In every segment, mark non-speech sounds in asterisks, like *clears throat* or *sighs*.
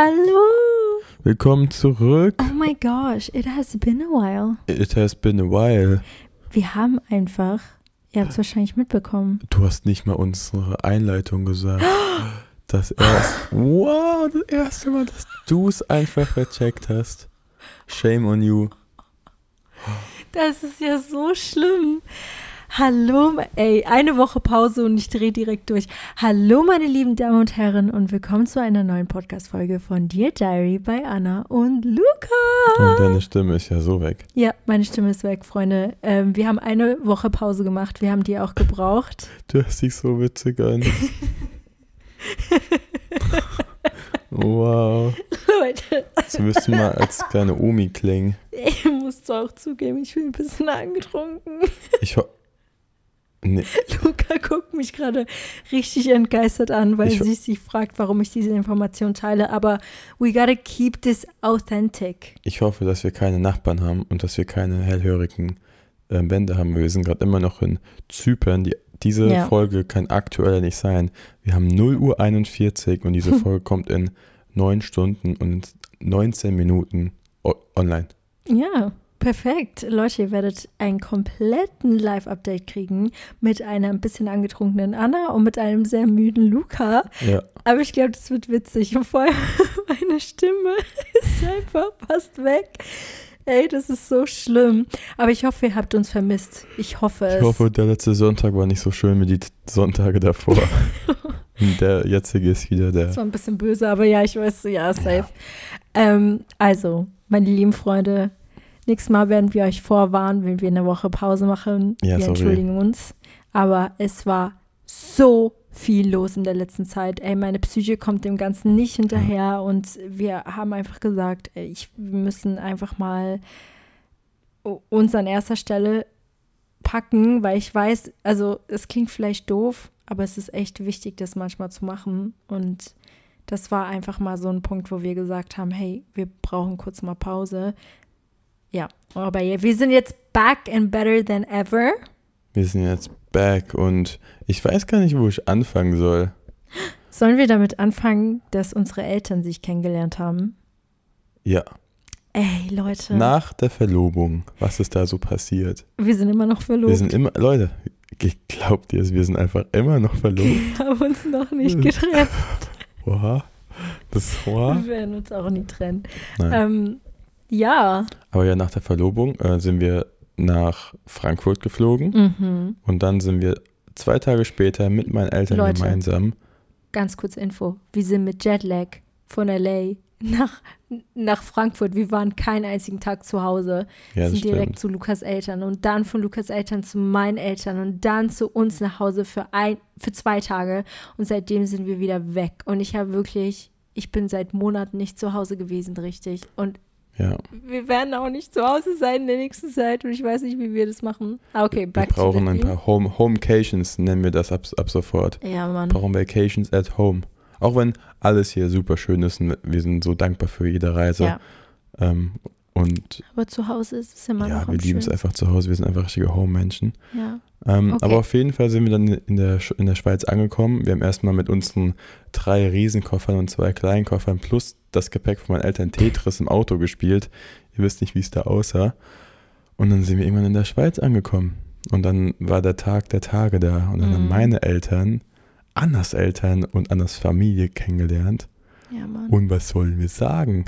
Hallo. Willkommen zurück. Oh my gosh, it has been a while. It has been a while. Wir haben einfach, ihr habt es wahrscheinlich mitbekommen. Du hast nicht mal unsere Einleitung gesagt. *gasps* Das erste, wow, das erste Mal, dass du es einfach vercheckt hast. Shame on you. Das ist ja so schlimm. Hallo, ey, eine Woche Pause und ich drehe direkt durch. Hallo, meine lieben Damen und Herren, und willkommen zu einer neuen Podcast-Folge von Dear Diary bei Anna und Luca. Und deine Stimme ist ja so weg. Ja, meine Stimme ist weg, Freunde. Ähm, wir haben eine Woche Pause gemacht. Wir haben die auch gebraucht. Du hast dich so witzig an. *laughs* wow. Leute. Sie müssen mal als kleine Omi klingen. *laughs* Ich muss auch zugeben, ich bin ein bisschen angetrunken. Ich ho Nee. *laughs* Luca guckt mich gerade richtig entgeistert an, weil Ich- sie sich fragt, warum ich diese Information teile. Aber we gotta keep this authentic. Ich hoffe, dass wir keine Nachbarn haben und dass wir keine hellhörigen äh, Wände haben. Wir sind gerade immer noch in Zypern. Die, diese Ja. Folge kann aktuell nicht sein. Wir haben 0 Uhr 41 und diese *laughs* Folge kommt in 9 Stunden und 19 Minuten online. Ja, perfekt. Leute, ihr werdet einen kompletten Live-Update kriegen mit einer ein bisschen angetrunkenen Anna und mit einem sehr müden Luca. Ja, Aber ich glaube, das wird witzig. Und vor allem *laughs* meine Stimme ist einfach fast weg. Ey, das ist so schlimm. Aber ich hoffe, ihr habt uns vermisst. Ich hoffe es. ich hoffe, der letzte Sonntag war nicht so schön wie die Sonntage davor. *laughs* Und der jetzige ist wieder der. Das war ein bisschen böse, aber ja, ich weiß, ja, safe. Ähm, also, meine lieben Freunde, nächstes Mal werden wir euch vorwarnen, wenn wir eine Woche Pause machen. Ja, wir sorry. entschuldigen uns. Aber es war so viel los in der letzten Zeit. Ey, meine Psyche kommt dem Ganzen nicht hinterher und wir haben einfach gesagt, ey, ich, wir müssen einfach mal uns an erster Stelle packen, weil ich weiß, also es klingt vielleicht doof, aber es ist echt wichtig, das manchmal zu machen und Das war einfach mal so ein Punkt, wo wir gesagt haben, hey, wir brauchen kurz mal Pause. Ja, aber wir sind jetzt back and better than ever. Wir sind jetzt back und ich weiß gar nicht, wo ich anfangen soll. Sollen wir damit anfangen, dass unsere Eltern sich kennengelernt haben? Ja. Ey, Leute. Nach der Verlobung, was ist da so passiert? Wir sind immer noch verlobt. Wir sind immer, Leute, glaubt ihr es, wir sind einfach immer noch verlobt. Wir haben uns noch nicht getrennt. *laughs* Oha. Das oha. Wir werden uns auch nie trennen. Ähm, ja. Aber ja, nach der Verlobung äh, sind wir nach Frankfurt geflogen Mhm. und dann sind wir zwei Tage später mit meinen Eltern Leute. gemeinsam. Ganz kurz Info. Wir sind mit Jetlag von LA nach, nach Frankfurt. Wir waren keinen einzigen Tag zu Hause. Ja, sind direkt stimmt. zu Lukas Eltern und dann von Lukas Eltern zu meinen Eltern und dann zu uns nach Hause für ein für zwei Tage und seitdem sind wir wieder weg und ich habe wirklich ich bin seit Monaten nicht zu Hause gewesen richtig und Ja, wir werden auch nicht zu Hause sein in der nächsten Zeit und ich weiß nicht wie wir das machen ah, okay wir back to brauchen ein paar Home Homecations, nennen wir das ab, ab sofort. ja Mann brauchen Vacations at home. Auch wenn alles hier super schön ist und wir sind so dankbar für jede Reise. ja Ähm, und aber zu Hause ist es immer ja, noch wir am lieben es einfach zu Hause. Wir sind einfach richtige Home-Menschen. ja Ähm, Okay. Aber auf jeden Fall sind wir dann in der, in der Schweiz angekommen. Wir haben erstmal mit unseren drei Riesenkoffern und zwei kleinen Koffern plus das Gepäck von meinen Eltern Tetris im Auto gespielt. Ihr wisst nicht, wie es da aussah. Und dann sind wir irgendwann in der Schweiz angekommen. Und dann war der Tag der Tage da. Und dann haben Mhm. meine Eltern Annas Eltern und Annas Familie kennengelernt. ja Mann Und was sollen wir sagen?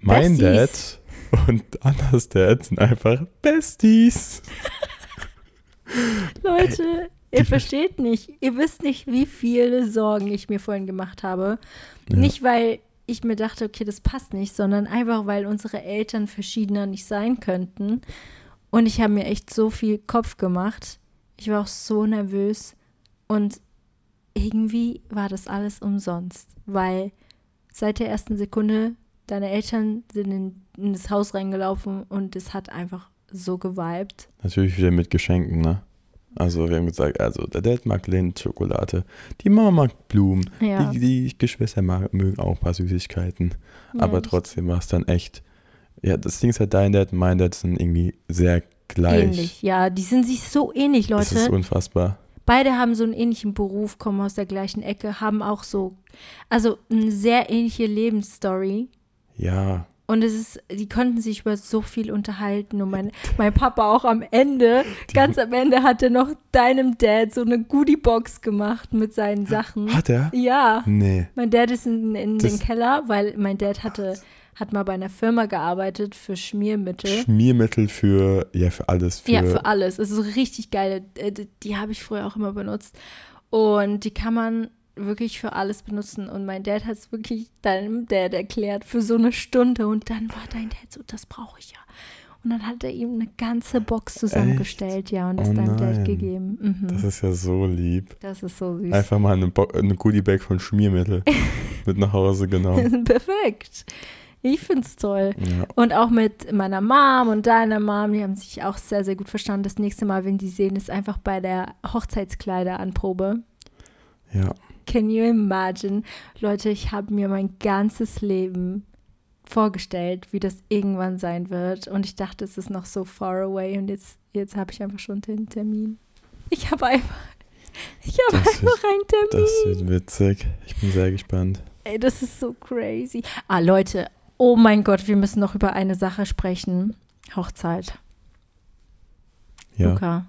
Mein Besties. Dad und Annas Dad sind einfach Besties. *laughs* Leute, ihr versteht nicht. Ihr wisst nicht, wie viele Sorgen ich mir vorhin gemacht habe. Ja. Nicht, weil ich mir dachte, okay, das passt nicht, sondern einfach, weil unsere Eltern verschiedener nicht sein könnten. Und ich habe mir echt so viel Kopf gemacht. Ich war auch so nervös. Und irgendwie war das alles umsonst, weil seit der ersten Sekunde deine Eltern sind in, in das Haus reingelaufen und es hat einfach so geweibt. Natürlich wieder mit Geschenken, ne? Also wir haben gesagt, also der Dad mag Lindschokolade, die Mama mag Blumen, Ja. die, die Geschwister mag, mögen auch ein paar Süßigkeiten. aber Ja, trotzdem war es dann echt, ja, das Ding ist halt, dein Dad und mein Dad sind irgendwie sehr gleich. Ähnlich, ja, die sind sich so ähnlich, Das ist Leute. unfassbar. Beide haben so einen ähnlichen Beruf, kommen aus der gleichen Ecke, haben auch so, also eine sehr ähnliche Lebensstory. Ja, Und es ist, die konnten sich über so viel unterhalten. Und mein, mein Papa auch am Ende, ganz am Ende hat er noch deinem Dad so eine Goodiebox gemacht mit seinen Sachen. hat er? Ja. Nee. Mein Dad ist in, in Das- den Keller, weil mein Dad hatte, hat mal bei einer Firma gearbeitet für Schmiermittel. Schmiermittel für, ja, für alles. Für, Ja, für alles. Es ist richtig geile. äh, Die, die habe ich früher auch immer benutzt. Und die kann man wirklich für alles benutzen. Und mein Dad hat es wirklich deinem Dad erklärt für so eine Stunde. Und dann war dein Dad so, das brauche ich ja. Und dann hat er ihm eine ganze Box zusammengestellt, ja, und das Oh deinem. Dad gegeben. Mhm. Das ist ja so lieb. Das ist so süß. Einfach mal eine, Bo eine Goodie-Bag von Schmiermittel *laughs* mit nach Hause genommen. *laughs* Perfekt. Ich find's toll. Ja. Und auch mit meiner Mom und deiner Mom, die haben sich auch sehr, sehr gut verstanden. Das nächste Mal, wenn die sehen, ist einfach bei der Hochzeitskleideranprobe. ja. Can you imagine? Leute, ich habe mir mein ganzes Leben vorgestellt, wie das irgendwann sein wird. Und ich dachte, es ist noch so far away. Und jetzt, jetzt habe ich einfach schon den Termin. Ich habe einfach, ich habe einfach einen Termin. Das wird witzig. Ich bin sehr gespannt. Ey, das ist so crazy. Ah, Leute, oh mein Gott, wir müssen noch über eine Sache sprechen. Hochzeit. Ja. Luca,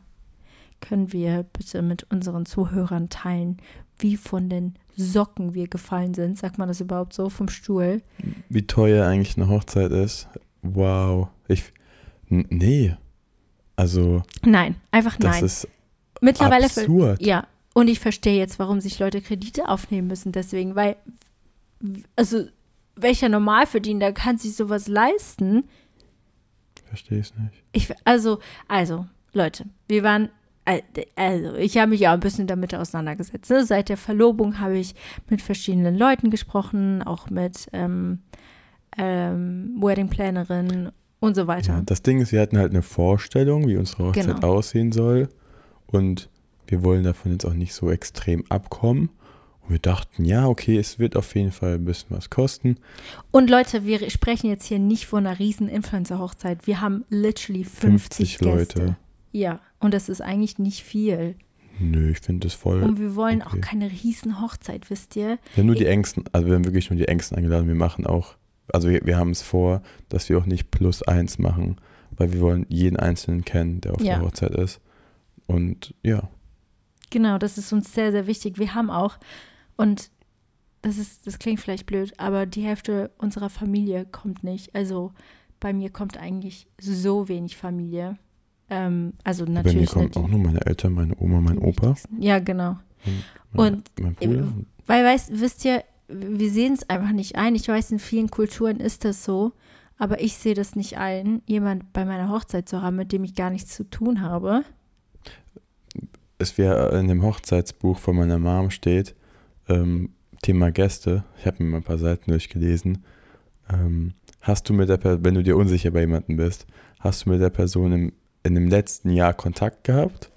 können wir bitte mit unseren Zuhörern teilen, wie von den Socken wir gefallen sind? Sagt man das überhaupt so vom Stuhl? Wie teuer eigentlich eine Hochzeit ist. Wow. Ich. Nee. Also, Nein, einfach das nein. ist Mittlerweile absurd. Ja, und ich verstehe jetzt, warum sich Leute Kredite aufnehmen müssen. Deswegen, weil, also, welcher Normalverdiener kann sich sowas leisten? Verstehe ich nicht. Ich, also, also, Leute, wir waren, also, ich habe mich ja ein bisschen damit auseinandergesetzt. Ne? Seit der Verlobung habe ich mit verschiedenen Leuten gesprochen, auch mit ähm, ähm, Wedding-Plannerin und so weiter. Ja, das Ding ist, wir hatten halt eine Vorstellung, wie unsere Hochzeit Genau. aussehen soll. Und wir wollen davon jetzt auch nicht so extrem abkommen. Und wir dachten, ja, okay, es wird auf jeden Fall ein bisschen was kosten. Und Leute, wir sprechen jetzt hier nicht von einer riesen Influencer-Hochzeit. Wir haben literally 50, 50 Leute. Ja, und das ist eigentlich nicht viel. Nö, ich finde das voll. Und wir wollen okay. auch keine riesen Hochzeit, wisst ihr? Wir haben nur die Engsten, also wir haben wirklich nur die Engsten eingeladen. Wir machen auch, also wir, wir haben es vor, dass wir auch nicht plus eins machen, weil wir wollen jeden Einzelnen kennen, der auf Ja. der Hochzeit ist. Und ja, Genau, das ist uns sehr, sehr wichtig. Wir haben auch, und das ist, das klingt vielleicht blöd, aber die Hälfte unserer Familie kommt nicht. Also bei mir kommt eigentlich so wenig Familie. Ähm, also bei mir natürlich. kommen auch nur meine Eltern, meine Oma, mein Opa. Ja, genau. mein, Und, mein Bruder. äh, Weil, weißt, wisst ihr, wir sehen es einfach nicht ein. Ich weiß, in vielen Kulturen ist das so, aber ich sehe das nicht ein, jemand bei meiner Hochzeit zu haben, mit dem ich gar nichts zu tun habe. es wäre in dem Hochzeitsbuch von meiner Mom steht, ähm, Thema Gäste, ich habe mir mal ein paar Seiten durchgelesen, ähm, hast du mit der Person, wenn du dir unsicher bei jemandem bist, hast du mit der Person im, in dem letzten Jahr Kontakt gehabt?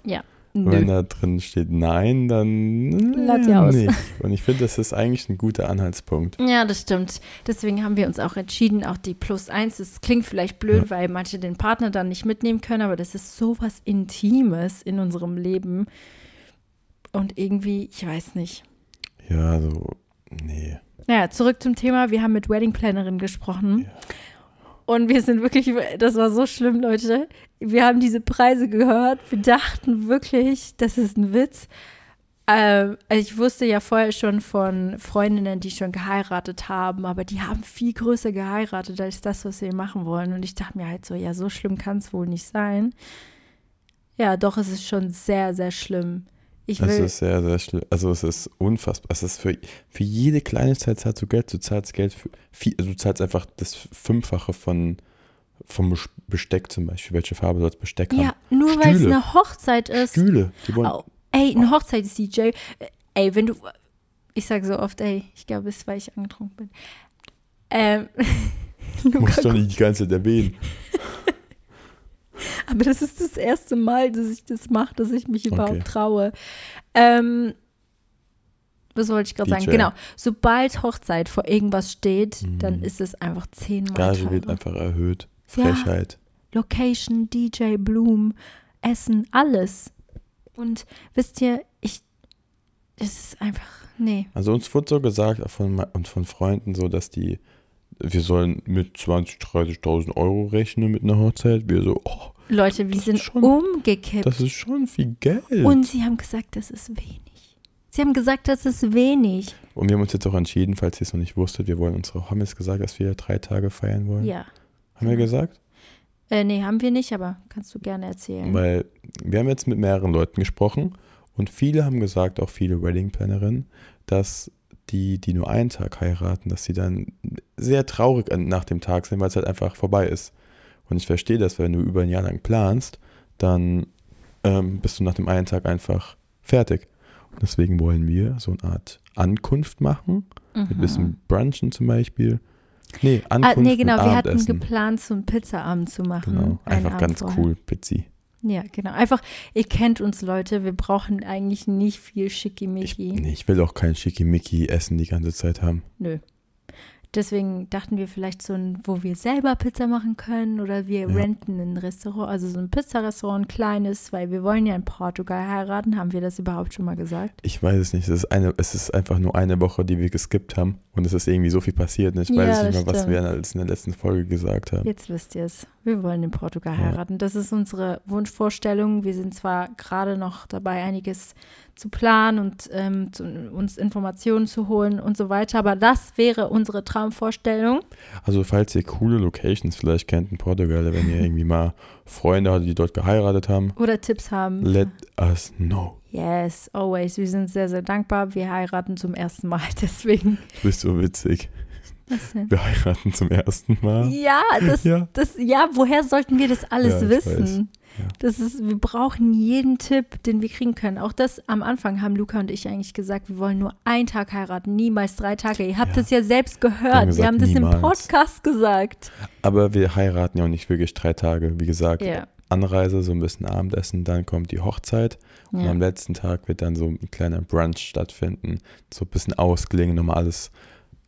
Und Wenn da drin steht Nein, dann Lass äh, sie aus. nicht. Und ich finde, das ist eigentlich ein guter Anhaltspunkt. Ja, das stimmt. Deswegen haben wir uns auch entschieden, auch die Plus 1, das klingt vielleicht blöd, weil manche den Partner dann nicht mitnehmen können, aber das ist so was Intimes in unserem Leben. Und irgendwie, ich weiß nicht. Ja, so, nee. Naja, zurück zum Thema. Wir haben mit Wedding Plannerin gesprochen. Ja. Und wir sind wirklich, das war so schlimm, Leute. Wir haben diese Preise gehört. Wir dachten wirklich, das ist ein Witz. Ähm, also ich wusste ja vorher schon von Freundinnen, die schon geheiratet haben, aber die haben viel größer geheiratet als das, was wir machen wollen. Und ich dachte mir halt so, ja, so schlimm kann es wohl nicht sein. Ja, doch, es ist schon sehr, sehr schlimm. Ich Es will, ist sehr, sehr schlimm. Also es ist unfassbar. Es ist für, für jede Kleinigkeit zahlst du Geld. Du zahlst Geld für viel, also du zahlst einfach das Fünffache von vom Bes- Besteck zum Beispiel. Welche Farbe soll das Besteck ja, haben? nur weil es eine Hochzeit ist. Stühle. Die wollen, Au. Ey, ein Hochzeits-DJ. Äh, Ey, wenn du. Ich sage so oft, ey, ich glaube, es ist, weil ich angetrunken bin. Ähm, *laughs* musst Luca, doch nicht die ganze Zeit erwähnen. *laughs* aber das ist das erste Mal, dass ich das mache, dass ich mich überhaupt Okay. traue. Ähm, was wollte ich gerade sagen? Genau. Sobald Hochzeit vor irgendwas steht, dann Mhm. ist es einfach zehnmal Gage wird teurer. einfach erhöht. Ja. Frechheit. Location, DJ, Blumen, Essen, alles. Und wisst ihr, ich. Es ist einfach. Nee. Also uns wurde so gesagt von, und von Freunden so, dass die, wir sollen mit 20.000, 30.000 Euro rechnen mit einer Hochzeit. Wir so, oh, Leute, wir sind schon- umgekippt. das ist schon viel Geld. Und sie haben gesagt, das ist wenig. Sie haben gesagt, das ist wenig. Und wir haben uns jetzt auch entschieden, falls ihr es noch nicht wusstet, wir wollen unsere, haben wir es gesagt, dass wir drei Tage feiern wollen? Ja. Haben wir genau. gesagt? Äh, nee, haben wir nicht, aber kannst du gerne erzählen. Weil wir haben jetzt mit mehreren Leuten gesprochen und viele haben gesagt, auch viele Wedding-Plannerinnen, dass die, die nur einen Tag heiraten, dass sie dann sehr traurig nach dem Tag sind, weil es halt einfach vorbei ist. Und ich verstehe das, weil wenn du über ein Jahr lang planst, dann ähm, bist du nach dem einen Tag einfach fertig. Und deswegen wollen wir so eine Art Ankunft machen, mit ein Mhm. bisschen Brunchen zum Beispiel. Nee, Ah, Ankunft nee, genau, wir hatten geplant, so einen Pizzaabend zu machen. Genau, einfach ganz vorher. cool, Pizzi. Ja, genau. Einfach, ihr kennt uns Leute, wir brauchen eigentlich nicht viel Ich, Schickimicki. nee, ich will auch kein Schickimicki-Essen die ganze Zeit haben. Nö. Deswegen dachten wir vielleicht so ein, wo wir selber Pizza machen können oder wir Ja. renten ein Restaurant, also so ein Pizzarestaurant, ein kleines, weil wir wollen ja in Portugal heiraten. Haben wir das überhaupt schon mal gesagt? Ich weiß es nicht. Es ist, eine, es ist einfach nur eine Woche, die wir geskippt haben. Und es ist irgendwie so viel passiert. Ich weiß Ja, nicht mehr, was stimmt. wir als in der letzten Folge gesagt haben. Jetzt wisst ihr es. Wir wollen in Portugal heiraten. Das ist unsere Wunschvorstellung. Wir sind zwar gerade noch dabei, einiges zu planen und ähm, zu, uns Informationen zu holen und so weiter, aber das wäre unsere Traumvorstellung. Also, falls ihr coole Locations vielleicht kennt in Portugal, wenn ihr irgendwie mal Freunde hattet, die dort geheiratet haben, Oder Tipps haben. let us know. Yes, always. Wir sind sehr, sehr dankbar. Wir heiraten zum ersten Mal, *laughs* deswegen. Du bist so witzig. Wir heiraten zum ersten Mal. Ja, das, Ja. das, ja, woher sollten wir das alles Ja, wissen? Ja. Das ist, wir brauchen jeden Tipp, den wir kriegen können. Auch das am Anfang haben Luca und ich eigentlich gesagt, wir wollen nur einen Tag heiraten, niemals drei Tage. Ihr habt Ja. es ja selbst gehört. Wir haben Wir haben, gesagt, das im niemals. Podcast gesagt. Aber wir heiraten ja auch nicht wirklich drei Tage, wie gesagt. Ja. Anreise, so ein bisschen Abendessen, dann kommt die Hochzeit und Ja. am letzten Tag wird dann so ein kleiner Brunch stattfinden, so ein bisschen ausklingen, nochmal alles.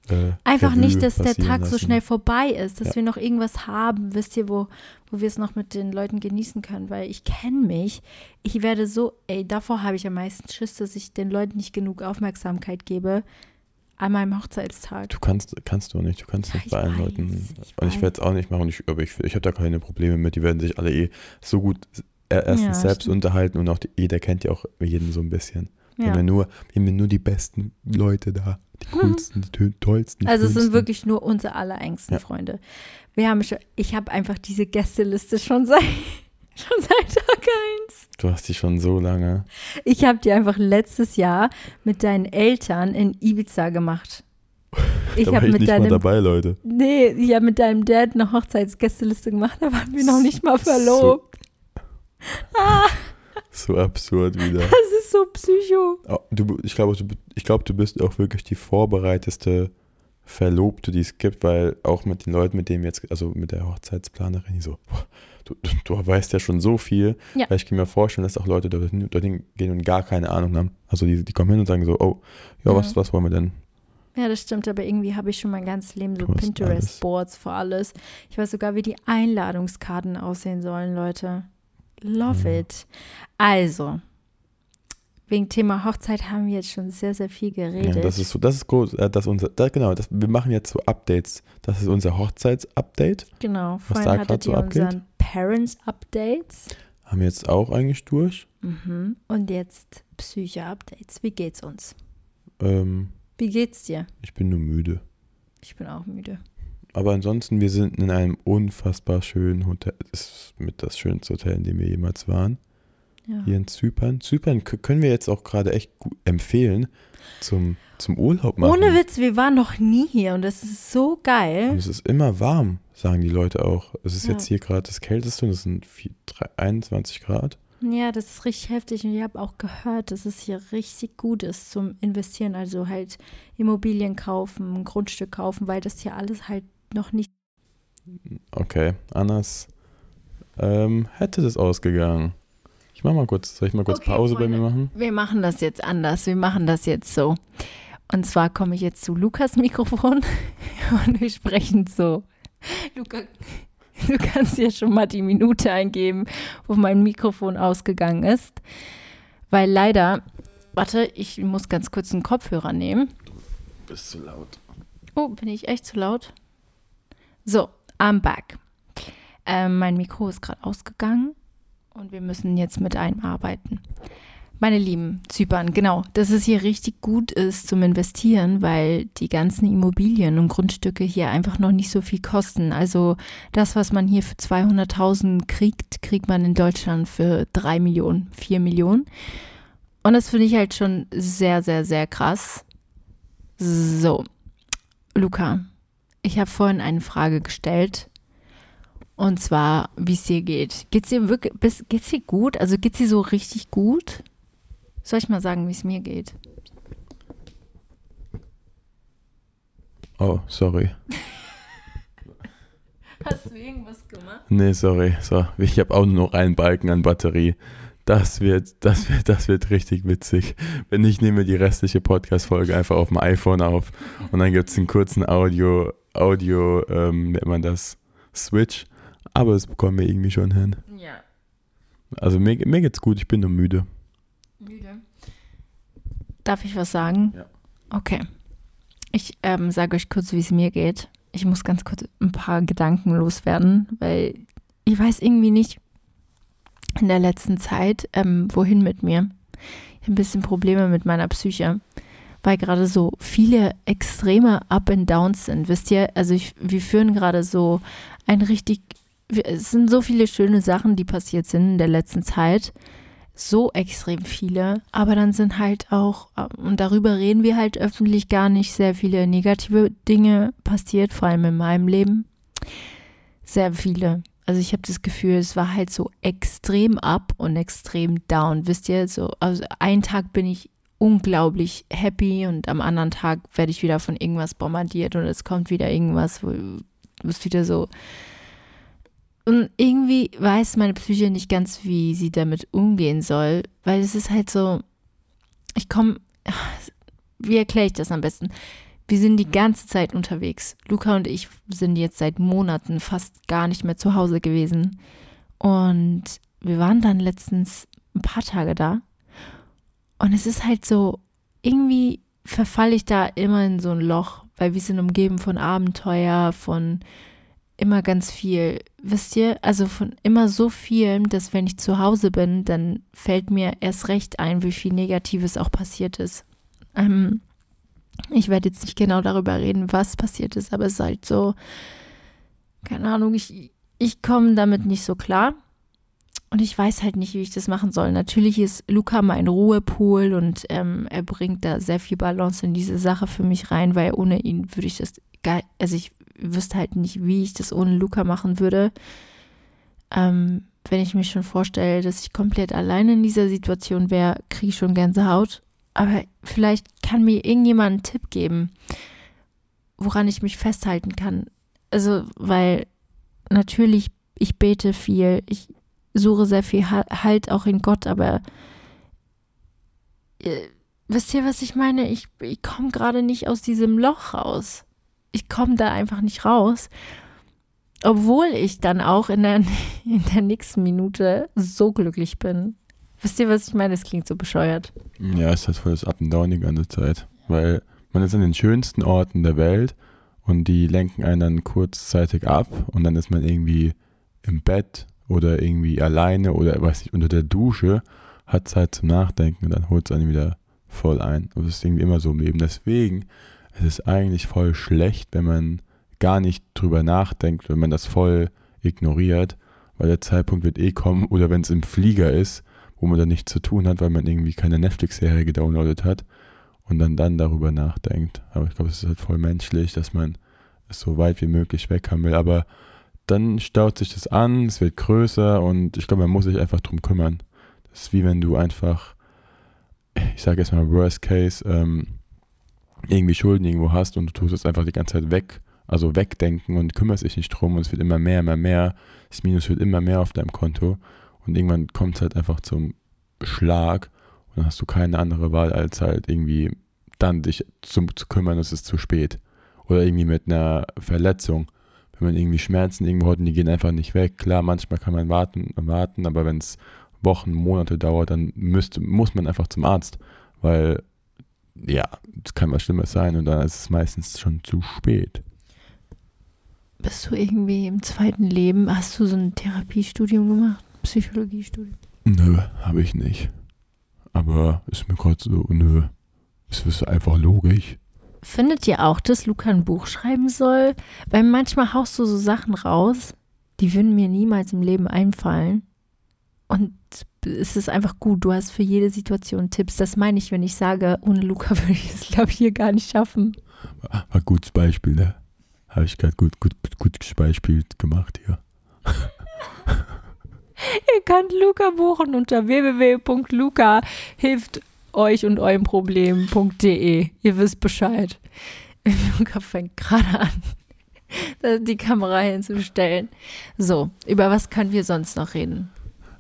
Äh, Einfach Revue nicht, dass der Tag so lassen. schnell vorbei ist, dass Ja. wir noch irgendwas haben, wisst ihr, wo, wo wir es noch mit den Leuten genießen können, weil ich kenne mich. Ich werde so, ey, davor habe ich am meisten Schiss, dass ich den Leuten nicht genug Aufmerksamkeit gebe an meinem Hochzeitstag. Du kannst, kannst du nicht, du kannst Ja, nicht ich bei allen weiß, Leuten. ich und ich werde es auch nicht machen, ich, aber ich, ich habe da keine Probleme mit. Die werden sich alle eh so gut äh, erstens Ja, selbst stimmt. unterhalten und auch die, jeder kennt ja auch jeden so ein bisschen. Wir, haben Ja. nur, wir haben ja nur die besten Leute da, die coolsten, die tollsten. die Also es sind wirklich nur unsere allerengsten Ja. Freunde. Wir haben schon, ich habe einfach diese Gästeliste schon seit, *laughs* schon seit Tag 1. Du hast die schon so lange. Ich habe die einfach letztes Jahr mit deinen Eltern in Ibiza gemacht. *laughs* Ich habe mit nicht mal deinem dabei, Leute. Nee, ich habe mit deinem Dad eine Hochzeitsgästeliste gemacht, da waren wir noch nicht mal verlobt. *laughs* Ah, So absurd wieder. *laughs* das ist so psycho. Oh, du, ich glaube, du, ich glaub, du bist auch wirklich die vorbereiteste Verlobte, die es gibt, weil auch mit den Leuten, mit denen jetzt, also mit der Hochzeitsplanerin, die so, boah, du, du, du weißt ja schon so viel. Ja. Weil ich kann mir vorstellen, dass auch Leute dorthin, dorthin gehen und gar keine Ahnung haben. Also die, die kommen hin und sagen so, oh, ja, Ja. Was, was wollen wir denn? Ja, das stimmt, aber irgendwie habe ich schon mein ganzes Leben so Pinterest-Boards für alles. Ich weiß sogar, wie die Einladungskarten aussehen sollen, Leute. Love Mhm. it. Also, wegen Thema Hochzeit haben wir jetzt schon sehr, sehr viel geredet. Ja, das ist so, das ist groß, äh, das unser, da, genau, das, wir machen jetzt so Updates. Das ist unser Hochzeits-Update. genau, was da grad so abgeht? Parents-Updates. Haben wir jetzt auch eigentlich durch. Mhm. Und jetzt Psyche-Updates. Wie geht's uns? Ähm, Wie geht's dir? ich bin nur müde. Ich bin auch müde. Aber ansonsten, wir sind in einem unfassbar schönen Hotel. Das ist mit das schönste Hotel, in dem wir jemals waren. Ja. Hier in Zypern. Zypern können wir jetzt auch gerade echt gut empfehlen zum, zum Urlaub machen. Ohne Witz, wir waren noch nie hier und das ist so Und geil. es ist immer warm, sagen die Leute auch. Es ist Ja. jetzt hier gerade das Kälteste und es sind vier, drei, 21 Grad. Ja, das ist richtig heftig und ich habe auch gehört, dass es hier richtig gut ist zum Investieren. Also halt Immobilien kaufen, Grundstück kaufen, weil das hier alles halt noch nicht. Okay, anders ähm, hätte das ausgegangen. Ich mach mal kurz, soll ich mal kurz Okay, Pause bei Freunde. mir machen? Wir machen das jetzt anders. Wir machen das jetzt so. Und zwar komme ich jetzt zu Lukas *laughs* Mikrofon und wir sprechen so. Luca, *laughs* du kannst ja schon mal die Minute eingeben, wo mein Mikrofon ausgegangen ist. Weil leider, warte, ich muss ganz kurz einen Kopfhörer nehmen. Bist zu laut. Oh, bin ich echt zu laut? So, I'm back. Ähm, mein Mikro ist gerade ausgegangen und wir müssen jetzt mit einem arbeiten. Meine lieben Zypern, genau, dass es hier richtig gut ist zum Investieren, weil die ganzen Immobilien und Grundstücke hier einfach noch nicht so viel kosten. Also das, was man hier für 200.000 kriegt, kriegt man in Deutschland für 3 Millionen, 4 Millionen. Und das finde ich halt schon sehr, sehr, sehr krass. So, Luca, ich habe vorhin eine Frage gestellt. Und zwar, wie es dir geht. Geht's dir wirklich, bis, geht's dir gut? Also geht's dir so richtig gut? Soll ich mal sagen, wie es mir geht? Oh, sorry. *laughs* Hast du irgendwas gemacht? Nee, sorry. So, ich habe auch nur noch einen Balken an Batterie. Das wird, das wird, das wird richtig witzig. Wenn ich nehme die restliche Podcast-Folge einfach auf dem iPhone auf und dann gibt es einen kurzen Audio, Audio, ähm, nennt man das, Switch. Aber das bekommen wir irgendwie schon hin. Ja, Also mir, mir geht's gut, ich bin nur müde. müde. Darf ich was sagen? Ja. Okay. Ich ähm, sage euch kurz, wie es mir geht. Ich muss ganz kurz ein paar Gedanken loswerden, weil ich weiß irgendwie nicht in der letzten Zeit, ähm, wohin mit mir. Ich habe ein bisschen Probleme mit meiner Psyche, weil gerade so viele extreme Up and Downs sind. Wisst ihr, also ich, wir führen gerade so ein richtig, es sind so viele schöne Sachen, die passiert sind in der letzten Zeit. So extrem viele, aber dann sind halt auch, und darüber reden wir halt öffentlich gar nicht, sehr viele negative Dinge passiert, vor allem in meinem Leben. Sehr viele. Also ich habe das Gefühl, es war halt so extrem up und extrem down. Wisst ihr, so, also einen Tag bin ich unglaublich happy und am anderen Tag werde ich wieder von irgendwas bombardiert und es kommt wieder irgendwas, wo es wieder so Und irgendwie weiß meine Psyche nicht ganz, wie sie damit umgehen soll, weil es ist halt so, ich komme, *sighs* wie erkläre ich das am besten? Wir sind die ganze Zeit unterwegs. Luca und ich sind jetzt seit Monaten fast gar nicht mehr zu Hause gewesen. Und wir waren dann letztens ein paar Tage da. Und es ist halt so, irgendwie verfalle ich da immer in so ein Loch, weil wir sind umgeben von Abenteuer, von immer ganz viel. Wisst ihr, also von immer so viel, dass wenn ich zu Hause bin, dann fällt mir erst recht ein, wie viel Negatives auch passiert ist. Ähm, ich werde jetzt nicht genau darüber reden, was passiert ist, aber es ist halt so, keine Ahnung, ich, ich komme damit nicht so klar. Und ich weiß halt nicht, wie ich das machen soll. Natürlich ist Luca mein Ruhepol und ähm, er bringt da sehr viel Balance in diese Sache für mich rein, weil ohne ihn würde ich das geil, also ich wüsste halt nicht, wie ich das ohne Luca machen würde. Ähm, wenn ich mir schon vorstelle, dass ich komplett alleine in dieser Situation wäre, kriege ich schon Gänsehaut. Aber vielleicht kann mir irgendjemand einen Tipp geben, woran ich mich festhalten kann. Also, weil natürlich, ich bete viel, ich suche sehr viel Halt auch in Gott, aber äh, wisst ihr, was ich meine? Ich, ich komme gerade nicht aus diesem Loch raus. Ich komme da einfach nicht raus. Obwohl ich dann auch in der, *laughs* in der nächsten Minute so glücklich bin. Wisst ihr, was ich meine? Es klingt so bescheuert. Ja, es hat voll das Up and Down die ganze Zeit. Weil man ist an den schönsten Orten der Welt und die lenken einen dann kurzzeitig ab und dann ist man irgendwie im Bett oder irgendwie alleine oder weiß ich, unter der Dusche, hat Zeit zum Nachdenken und dann holt es einen wieder voll ein. Und das ist irgendwie immer so im Leben. Deswegen es ist eigentlich voll schlecht, wenn man gar nicht drüber nachdenkt, wenn man das voll ignoriert, weil der Zeitpunkt wird eh kommen oder wenn es im Flieger ist, wo man dann nichts zu tun hat, weil man irgendwie keine Netflix-Serie gedownloadet hat und dann dann darüber nachdenkt. Aber ich glaube, es ist halt voll menschlich, dass man es so weit wie möglich weg haben will. Aber dann staut sich das an, es wird größer und ich glaube, man muss sich einfach drum kümmern. Das ist wie wenn du einfach, ich sage jetzt mal Worst Case, ähm, irgendwie Schulden irgendwo hast und du tust es einfach die ganze Zeit weg, also wegdenken und kümmerst dich nicht drum und es wird immer mehr, immer mehr, das Minus wird immer mehr auf deinem Konto und irgendwann kommt es halt einfach zum Schlag und dann hast du keine andere Wahl, als halt irgendwie dann dich zum, zu kümmern, es ist zu spät. Oder irgendwie mit einer Verletzung wenn man irgendwie Schmerzen irgendwo hat und die gehen einfach nicht weg. Klar, manchmal kann man warten, warten aber wenn es Wochen, Monate dauert, dann müsste, muss man einfach zum Arzt, weil ja, es kann was Schlimmes sein und dann ist es meistens schon zu spät. Bist du irgendwie im zweiten Leben, hast du so ein Therapiestudium gemacht, Psychologiestudium? Nö, habe ich nicht. Aber ist mir gerade so, nö, es ist einfach logisch. Findet ihr auch, dass Luca ein Buch schreiben soll? Weil manchmal haust du so Sachen raus, die würden mir niemals im Leben einfallen. Und es ist einfach gut, du hast für jede Situation Tipps. Das meine ich, wenn ich sage, ohne Luca *laughs* würde ich es, glaube ich, hier gar nicht schaffen. War ein gutes Beispiel, ne? Habe ich gerade gut, gut, gut Beispiel gemacht hier. *laughs* Ihr könnt Luca buchen unter www.luca hilft euch und eurem Problem.de. Ihr wisst Bescheid. *laughs* Luca fängt gerade an, *laughs* die Kamera hinzustellen. So, über was können wir sonst noch reden?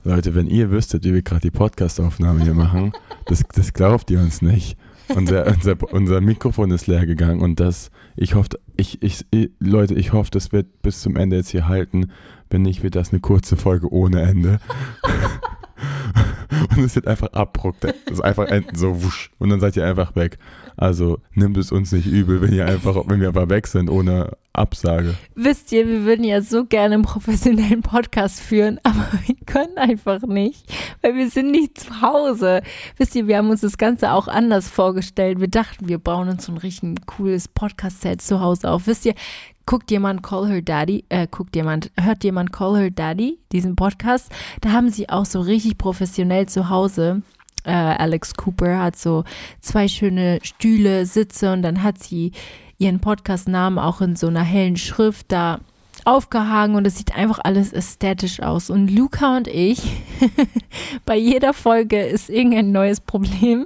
Leute, wenn ihr wüsstet, wie wir gerade die Podcastaufnahme hier machen, das, das glaubt ihr uns nicht. Unser, unser, unser Mikrofon ist leer gegangen und das, ich hoffe, ich, ich, Leute, ich hoffe, das wird bis zum Ende jetzt hier halten. Wenn nicht, wird das eine kurze Folge ohne Ende. *laughs* und es wird einfach abruckt. Es ist einfach enden so wusch und dann seid ihr einfach weg. Also nimmt es uns nicht übel, wenn ihr einfach, wenn wir einfach weg sind ohne Absage. Wisst ihr, wir würden ja so gerne einen professionellen Podcast führen, *laughs* aber wir können einfach nicht, weil wir sind nicht zu Hause. Wisst ihr, wir haben uns das Ganze auch anders vorgestellt. Wir dachten, wir bauen uns so ein richtig cooles Podcast-Set zu Hause auf. Wisst ihr, guckt jemand Call Her Daddy, äh, guckt jemand, hört jemand Call Her Daddy, diesen Podcast, da haben sie auch so richtig professionell zu Hause. Äh, Alex Cooper hat so zwei schöne Stühle, Sitze und dann hat sie ihren Podcast-Namen auch in so einer hellen Schrift da aufgehangen und es sieht einfach alles ästhetisch aus. Und Luca und ich, *laughs* bei jeder Folge ist irgendein neues Problem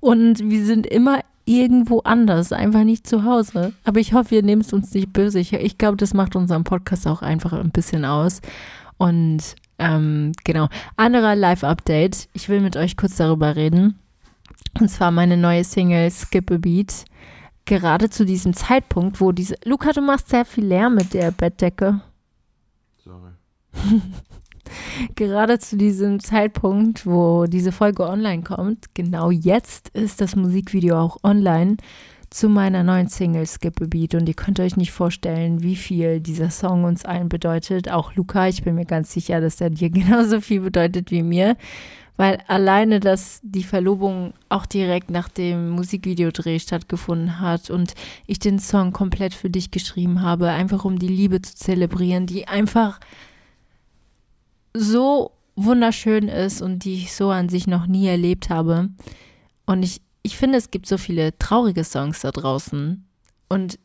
und wir sind immer irgendwo anders, einfach nicht zu Hause. Aber ich hoffe, ihr nehmt es uns nicht böse. Ich, ich glaube, das macht unseren Podcast auch einfach ein bisschen aus. Und ähm, genau, anderer Live-Update. Ich will mit euch kurz darüber reden. Und zwar meine neue Single Skip a Beat. Gerade zu diesem Zeitpunkt, wo diese. Luca, du machst sehr viel Lärm mit der Bettdecke. Sorry. *laughs* Gerade zu diesem Zeitpunkt, wo diese Folge online kommt, genau jetzt ist das Musikvideo auch online zu meiner neuen Single Skip a Beat und ihr könnt euch nicht vorstellen, wie viel dieser Song uns allen bedeutet. Auch Luca, ich bin mir ganz sicher, dass er dir *laughs* genauso viel bedeutet wie mir, weil alleine, dass die Verlobung auch direkt nach dem Musikvideodreh stattgefunden hat und ich den Song komplett für dich geschrieben habe, einfach um die Liebe zu zelebrieren, die einfach so wunderschön ist und die ich so an sich noch nie erlebt habe. Und ich, ich finde, es gibt so viele traurige Songs da draußen. Und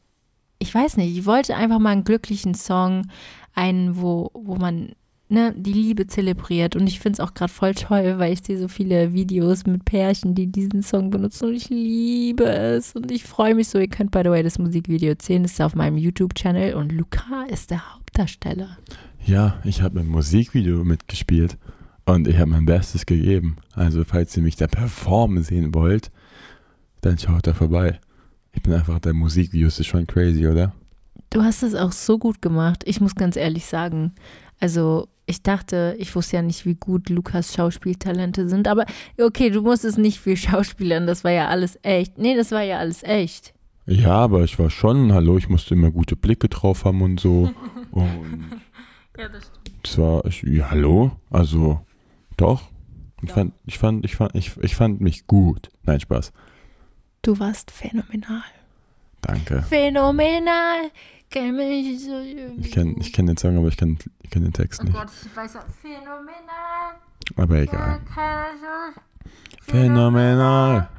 ich weiß nicht, ich wollte einfach mal einen glücklichen Song, einen, wo, wo man ne, die Liebe zelebriert. Und ich finde es auch gerade voll toll, weil ich sehe so viele Videos mit Pärchen, die diesen Song benutzen und ich liebe es. Und ich freue mich so. Ihr könnt, by the way, das Musikvideo sehen. Das ist auf meinem YouTube-Channel und Luca ist der Hauptdarsteller. Ja, ich habe im Musikvideo mitgespielt und ich habe mein Bestes gegeben. Also falls ihr mich da performen sehen wollt, dann schaut da vorbei. Ich bin einfach, der Musikvideo ist schon crazy, oder? Du hast es auch so gut gemacht. Ich muss ganz ehrlich sagen, also ich dachte, ich wusste ja nicht, wie gut Lukas Schauspieltalente sind, aber okay, du musstest nicht viel schauspielern, das war ja alles echt. Nee, das war ja alles echt. Ja, aber ich war schon, hallo, ich musste immer gute Blicke drauf haben und so. *laughs* und Ja, das stimmt. das war, ich, ja, hallo, also doch. Ich Doch. fand, ich fand, ich fand, ich, ich fand mich gut. Nein, Spaß. Du warst phänomenal. Danke. Phänomenal. Kenn mich so. Ich kenne ich kenn den Song, aber ich kenne ich kenn den Text Oh nicht. Gott, ich weiß auch. Phänomenal. Aber egal. Phänomenal.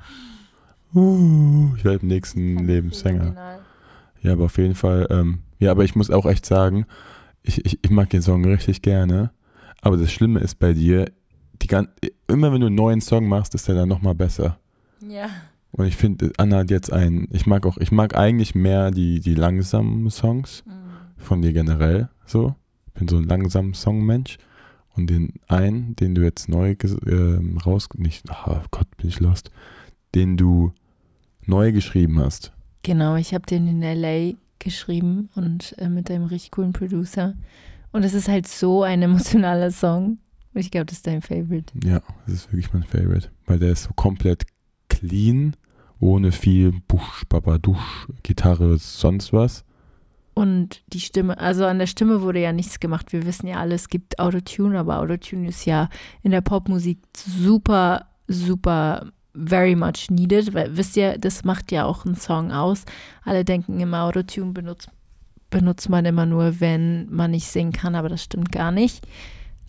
Uh, ich werde im nächsten Leben Sänger. Ja, aber auf jeden Fall, ähm, ja, aber ich muss auch echt sagen, ich, ich, ich mag den Song richtig gerne. Aber das Schlimme ist bei dir, die gan immer wenn du einen neuen Song machst, ist der dann nochmal besser. Ja. Und ich finde, Anna hat jetzt einen, ich mag auch, ich mag eigentlich mehr die, die langsamen Songs von dir generell, so. Ich bin so ein langsamer Songmensch. Und den einen, den du jetzt neu ähm, raus, nicht, oh Gott, bin ich lost, den du neu geschrieben hast. Genau, ich habe den in LA geschrieben und äh, mit einem richtig coolen Producer. Und es ist halt so ein emotionaler Song. Ich glaube, das ist dein Favorite. Ja, das ist wirklich mein Favorite. Weil der ist so komplett clean, ohne viel Busch, Babadusch, Gitarre, sonst was. Und die Stimme, also an der Stimme wurde ja nichts gemacht. Wir wissen ja alle, es gibt Autotune, aber Autotune ist ja in der Popmusik super, super, very much needed. Weil wisst ihr, das macht ja auch einen Song aus. Alle denken immer, Autotune benutzt, benutzt man immer nur, wenn man nicht singen kann, aber das stimmt gar nicht.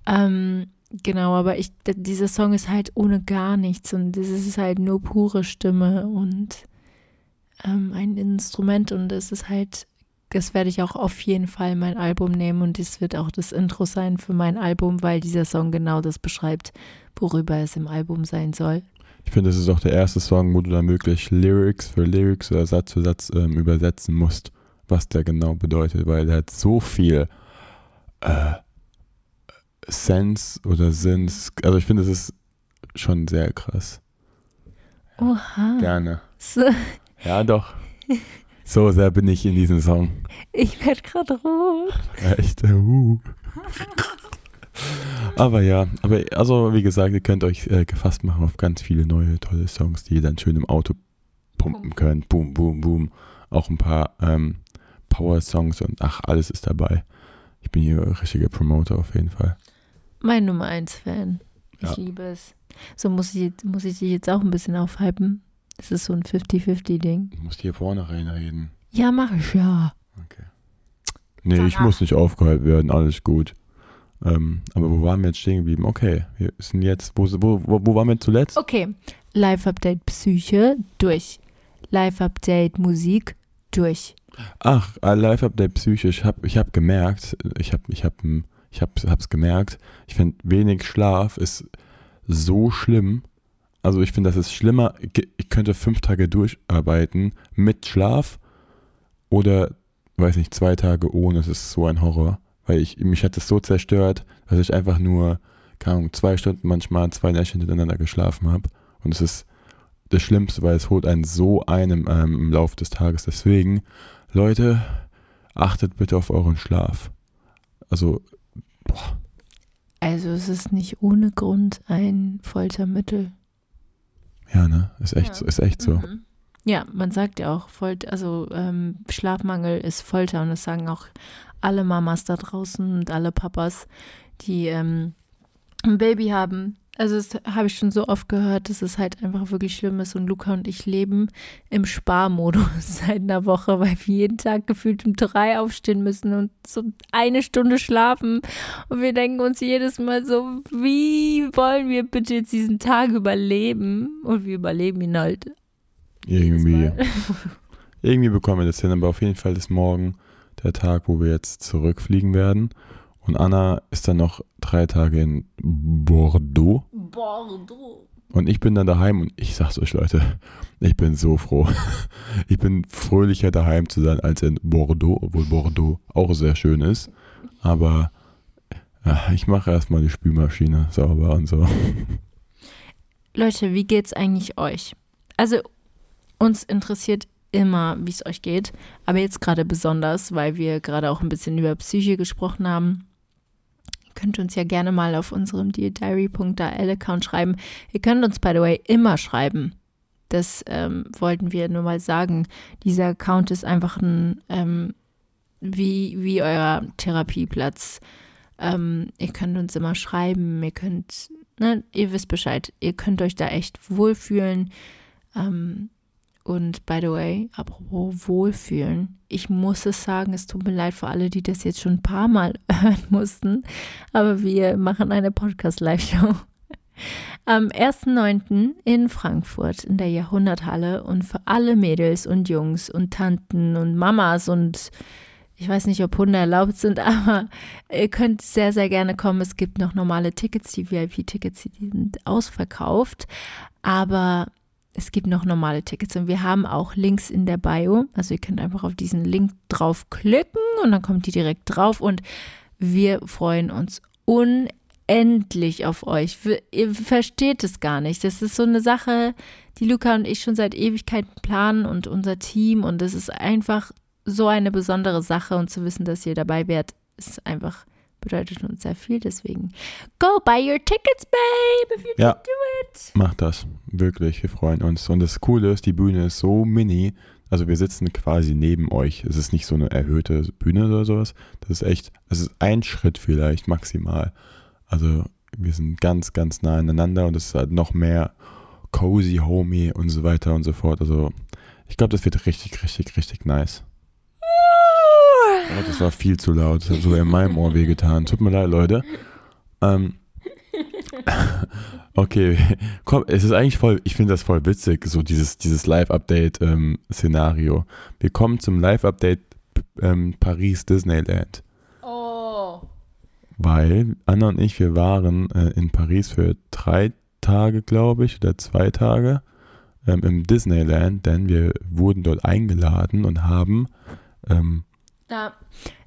Ähm, genau, aber ich, dieser Song ist halt ohne gar nichts und es ist halt nur pure Stimme und ähm, ein Instrument und es ist halt das werde ich auch auf jeden Fall in mein Album nehmen und das wird auch das Intro sein für mein Album, weil dieser Song genau das beschreibt, worüber es im Album sein soll. Ich finde, das ist auch der erste Song, wo du dann wirklich Lyrics für Lyrics oder Satz für Satz ähm, übersetzen musst, was der genau bedeutet, weil der hat so viel äh, Sense oder Sinn. Also ich finde, das ist schon sehr krass. Oha. Gerne. So, *laughs* Ja, doch. So sehr bin ich in diesem Song. ich werde gerade rot. *laughs* Echt. Uh. Aber ja, aber also wie gesagt, ihr könnt euch äh, gefasst machen auf ganz viele neue tolle Songs, die ihr dann schön im Auto pumpen könnt. Boom, boom, boom. Auch ein paar ähm, Power-Songs und ach, alles ist dabei. Ich bin hier ein richtiger Promoter auf jeden Fall. Mein Nummer 1 Fan. Ich Ja. liebe es. So muss ich, muss ich dich jetzt auch ein bisschen aufhypen. Das ist so ein 50-50-Ding. Ich muss hier vorne reinreden. Ja, mach ich ja. Okay. Nee, ich muss nicht aufgehalten werden, alles gut. Ähm, aber wo waren wir jetzt stehen geblieben? Okay, wir sind jetzt, wo, wo, wo, waren wir zuletzt? Okay. Live-Update Psyche durch. Live-Update Musik durch. Ach, äh, Live Update Psyche. Ich habe ich hab gemerkt, ich habe ich hab, ich hab, hab's gemerkt, ich finde, wenig Schlaf ist so schlimm, Also ich finde, das ist schlimmer. Ich könnte fünf Tage durcharbeiten mit Schlaf oder, weiß nicht, zwei Tage ohne. Es ist so ein Horror. Weil ich, mich hat das so zerstört, dass ich einfach nur, keine Ahnung, zwei Stunden manchmal, zwei Nächte hintereinander geschlafen habe. Und es ist das Schlimmste, weil es holt einen so einem ähm, im Laufe des Tages. Deswegen, Leute, achtet bitte auf euren Schlaf. Also, boah, Also es ist nicht ohne Grund ein Foltermittel. ja, ne? Ist echt, Ja. so- ist echt so. Mhm. Ja, man sagt ja auch, Folt also ähm, Schlafmangel ist Folter und das sagen auch alle Mamas da draußen und alle Papas, die ähm, ein Baby haben. Also das habe ich schon so oft gehört, dass es halt einfach wirklich schlimm ist und Luca und ich leben im Sparmodus *laughs* seit einer Woche, weil wir jeden Tag gefühlt um drei aufstehen müssen und so eine Stunde schlafen und wir denken uns jedes Mal so, wie wollen wir bitte jetzt diesen Tag überleben und wir überleben ihn halt Irgendwie. *laughs* Irgendwie bekommen wir das hin, aber auf jeden Fall ist morgen der Tag, wo wir jetzt zurückfliegen werden. Und Anna ist dann noch drei Tage in Bordeaux. Bordeaux. Und ich bin dann daheim und ich sag's euch, Leute, ich bin so froh. *laughs* Ich bin fröhlicher daheim zu sein als in Bordeaux, obwohl Bordeaux auch sehr schön ist. Aber ja, ich mache erstmal die Spülmaschine sauber und so. *laughs* Leute, wie geht's eigentlich euch? Also, uns interessiert immer, wie es euch geht, aber jetzt gerade besonders, weil wir gerade auch ein bisschen über Psyche gesprochen haben. Könnt uns ja gerne mal auf unserem deardiary.al-Account schreiben. Ihr könnt uns, by the way, immer schreiben. Das ähm, wollten wir nur mal sagen. Dieser Account ist einfach ein, ähm, wie, wie euer Therapieplatz. Ähm, ihr könnt uns immer schreiben, ihr könnt ne, ihr wisst Bescheid. Ihr könnt euch da echt wohlfühlen. Ähm, und by the way, apropos wohlfühlen, ich muss es sagen, es tut mir leid für alle, die das jetzt schon ein paar Mal *laughs* hören mussten, aber wir machen eine Podcast-Live-Show am 1.9. in Frankfurt in der Jahrhunderthalle und für alle Mädels und Jungs und Tanten und Mamas und ich weiß nicht, ob Hunde erlaubt sind, *laughs* aber ihr könnt sehr, sehr gerne kommen. Es gibt noch normale Tickets, die VIP-Tickets, die sind ausverkauft. Aber es gibt noch normale Tickets und wir haben auch Links in der Bio. Also ihr könnt einfach auf diesen Link draufklicken und dann kommt die direkt drauf und wir freuen uns unendlich auf euch. Ihr versteht es gar nicht. Das ist so eine Sache, die Luca und ich schon seit Ewigkeiten planen und unser Team und es ist einfach so eine besondere Sache und zu wissen, dass ihr dabei wärt, ist einfach bedeutet uns sehr viel. Deswegen go buy your tickets, babe, if you Ja. can do it. Macht das. Wirklich, wir freuen uns. Und das Coole ist, die Bühne ist so mini. Also wir sitzen quasi neben euch. Es ist nicht so eine erhöhte Bühne oder sowas. Das ist echt, es ist ein Schritt vielleicht maximal. Also wir sind ganz, ganz nah aneinander und es ist halt noch mehr cozy, homey und so weiter und so fort. Also ich glaube, das wird richtig, richtig, richtig nice. Oh, das war viel zu laut. Das hat sogar in meinem Ohr wehgetan. Tut mir leid, Leute. Ähm, *laughs* okay, komm, es ist eigentlich voll, ich finde das voll witzig, so dieses, dieses Live-Update-Szenario. Wir kommen zum Live-Update ähm, Paris Disneyland. Oh. Weil Anna und ich, wir waren äh, in Paris für drei Tage, glaube ich, oder zwei Tage ähm, im Disneyland, denn wir wurden dort eingeladen und haben ähm, Da,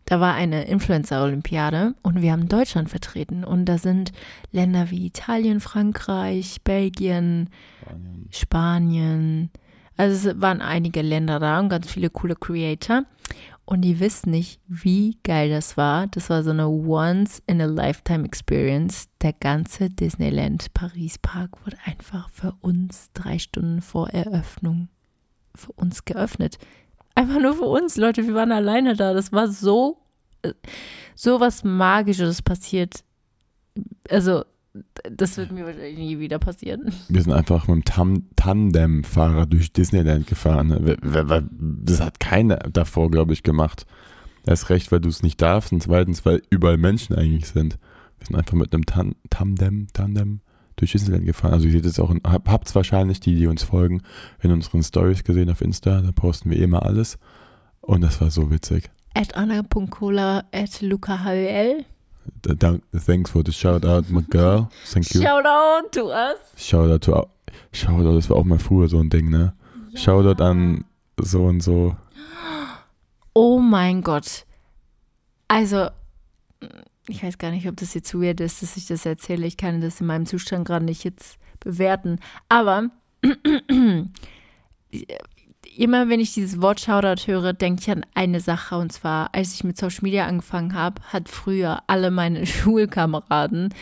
da war eine Influencer-Olympiade und wir haben Deutschland vertreten. Und da sind Länder wie Italien, Frankreich, Belgien, Spanien. Also es waren einige Länder da und ganz viele coole Creator. Und ihr wisst nicht, wie geil das war. Das war so eine Once-in-a-Lifetime-Experience. Der ganze Disneyland Paris Park wurde einfach für uns drei Stunden vor Eröffnung für uns geöffnet. Einfach nur für uns, Leute. Wir waren alleine da. Das war so, äh, so was Magisches passiert. Also, das wird mir wahrscheinlich nie wieder passieren. Wir sind einfach mit dem Tam Tandem-Fahrer durch Disneyland gefahren. Das hat keiner davor, glaube ich, gemacht. Erst recht, weil du es nicht darfst und zweitens, weil überall Menschen eigentlich sind. Wir sind einfach mit einem Tan Tandem, Tandem durch Disneyland gefahren. Also ihr seht es auch, in- hab, habt's wahrscheinlich, die, die uns folgen, in unseren Stories gesehen auf Insta. Da posten wir immer alles. Und das war so witzig. At Anna.cola at lucahl. Da- Dank, thanks for the shout out, my girl. Thank you. Shout out to us. Shout out to Shoutout, das war auch mal früher so ein Ding, ne? Shoutout an so und so. Oh mein Gott. Also, ich weiß gar nicht, ob das jetzt weird ist, dass ich das erzähle. Ich kann das in meinem Zustand gerade nicht jetzt bewerten. Aber *clears throat* immer wenn ich dieses Wort Shoutout höre, denke ich an eine Sache. Und zwar, als ich mit Social Media angefangen habe, hat früher alle meine *laughs* Schulkameraden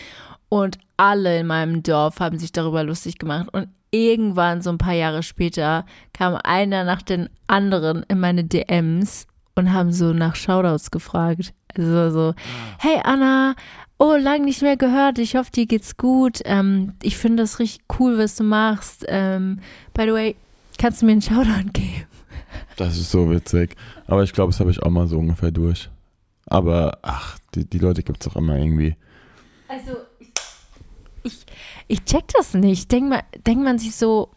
und alle in meinem Dorf haben sich darüber lustig gemacht. Und irgendwann, so ein paar Jahre später, kam einer nach den anderen in meine DMs und haben so nach Shoutouts gefragt. Also so, hey Anna, oh, lang nicht mehr gehört, ich hoffe, dir geht's gut. Ähm, ich finde das richtig cool, was du machst. Ähm, by the way, kannst du mir einen Shoutout geben? Das ist so witzig. Aber ich glaube, das habe ich auch mal so ungefähr durch. Aber ach, die, die Leute gibt es doch immer irgendwie. Also, ich, ich check das nicht. Denkt man, denkt man sich so,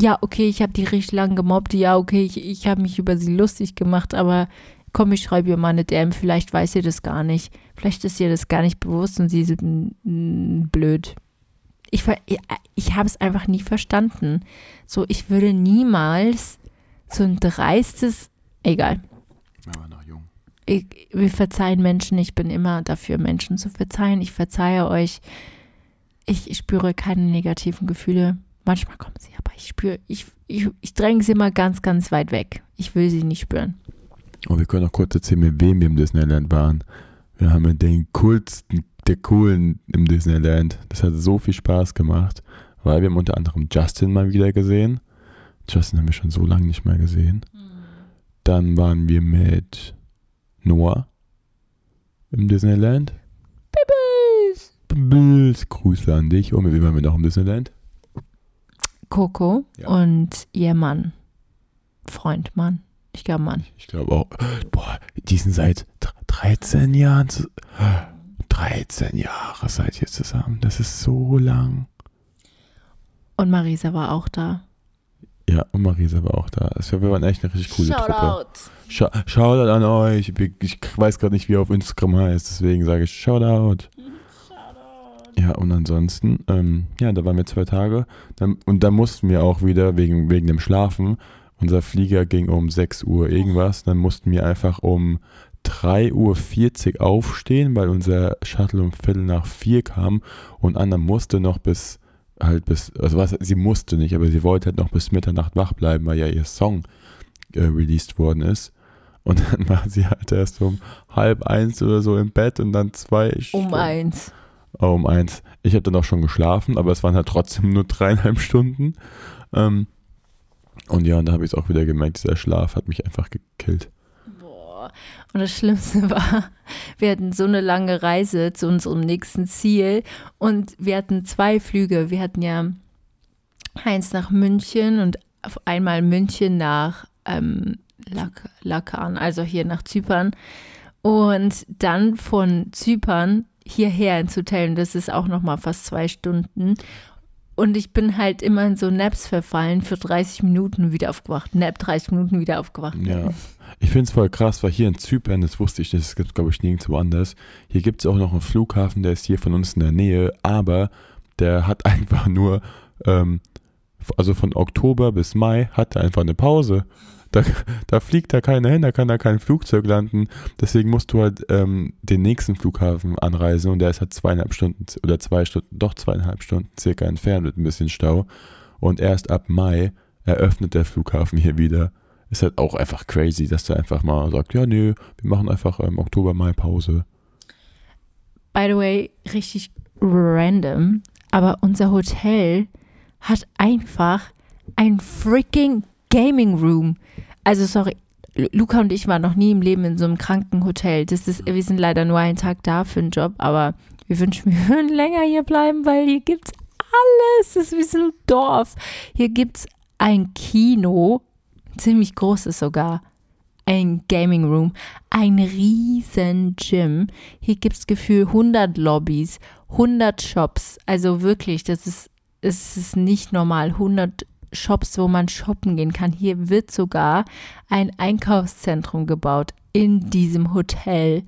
ja, okay, ich habe die richtig lang gemobbt, ja, okay, ich, ich habe mich über sie lustig gemacht, aber komm, ich schreibe ihr mal eine DM, vielleicht weiß ihr das gar nicht. Vielleicht ist ihr das gar nicht bewusst und sie ist blöd. Ich, ich, habe es einfach nie verstanden. So, ich würde niemals so ein dreistes, egal. Aber noch jung. Ich, wir verzeihen Menschen, ich bin immer dafür, Menschen zu verzeihen. Ich verzeihe euch. Ich, ich spüre keine negativen Gefühle. Manchmal kommen sie, aber ich spüre, ich, ich, ich dränge sie immer ganz, ganz weit weg. Ich will sie nicht spüren. Und wir können auch kurz erzählen, mit wem wir im Disneyland waren. Wir haben mit den coolsten, der coolen im Disneyland. Das hat so viel Spaß gemacht, weil wir haben unter anderem Justin mal wieder gesehen. Justin haben wir schon so lange nicht mehr gesehen. Dann waren wir mit Noah im Disneyland. Bibbles! Bibbles, Grüße an dich. Und mit wem waren wir noch im Disneyland? Coco Ja. und ihr Mann. Freund, Mann. Ich glaube, Mann. Ich glaube auch. Boah, die sind seit dr- 13 Jahren. zu- 13 Jahre seid ihr zusammen. Das ist so lang. Und Marisa war auch da. Ja, und Marisa war auch da. Also wir waren echt eine richtig coole Truppe. Shoutout. Shoutout an euch. Ich weiß gerade nicht, wie er auf Instagram heißt, deswegen sage ich Shoutout. Ja, und ansonsten, ähm, ja, da waren wir zwei Tage. Dann, und dann mussten wir auch wieder wegen, wegen dem Schlafen. Unser Flieger ging um 6 Uhr irgendwas. Dann mussten wir einfach um 3.40 Uhr aufstehen, weil unser Shuttle um Viertel nach vier kam. Und Anna musste noch bis, halt bis, also was, sie musste nicht, aber sie wollte halt noch bis Mitternacht wach bleiben, weil ja ihr Song äh, released worden ist. Und dann *laughs* war sie halt erst um halb eins oder so im Bett und dann zwei Um Stunden- eins. Oh, um eins. Ich habe dann auch schon geschlafen, aber es waren halt trotzdem nur dreieinhalb Stunden. Ähm, und ja, und da habe ich es auch wieder gemerkt, dieser Schlaf hat mich einfach gekillt. Boah. Und das Schlimmste *laughs* war, wir hatten so eine lange Reise zu unserem nächsten Ziel und wir hatten zwei Flüge. Wir hatten ja eins nach München und auf einmal München nach ähm, Lak Lakan, also hier nach Zypern. Und dann von Zypern hierher ins Hotel und das ist auch noch mal fast zwei Stunden. Und ich bin halt immer in so Naps verfallen für 30 Minuten wieder aufgewacht. Nap 30 Minuten wieder aufgewacht. Ja. Ich finde es voll krass, weil hier in Zypern, das wusste ich nicht, das gibt glaube ich nirgendwo anders. Hier gibt es auch noch einen Flughafen, der ist hier von uns in der Nähe, aber der hat *laughs* einfach nur, ähm, also von Oktober bis Mai hat er einfach eine Pause. Da, da fliegt da keiner hin, da kann da kein Flugzeug landen. Deswegen musst du halt ähm, den nächsten Flughafen anreisen und der ist halt zweieinhalb Stunden oder zwei Stunden, doch zweieinhalb Stunden circa entfernt mit ein bisschen Stau. Und erst ab Mai eröffnet der Flughafen hier wieder. Ist halt auch einfach crazy, dass der einfach mal sagt, ja, nö, wir machen einfach ähm, Oktober, Mai Pause. by the way, richtig random, aber unser Hotel hat einfach ein freaking Gaming Room. Also sorry, Lu- Luca und ich waren noch nie im Leben in so einem kranken Hotel. Das ist, wir sind leider nur einen Tag da für einen Job, aber wir wünschen, *laughs* wir würden länger hier bleiben, weil hier gibt's alles. Das ist wie so ein Dorf. Hier gibt's ein Kino, ziemlich großes sogar ein Gaming Room, ein riesen Gym. Hier gibt es Gefühl 100 Lobbys, 100 Shops. Also wirklich, das ist, es ist nicht normal. 100 Shops, wo man shoppen gehen kann. Hier wird sogar ein Einkaufszentrum gebaut in diesem Hotel.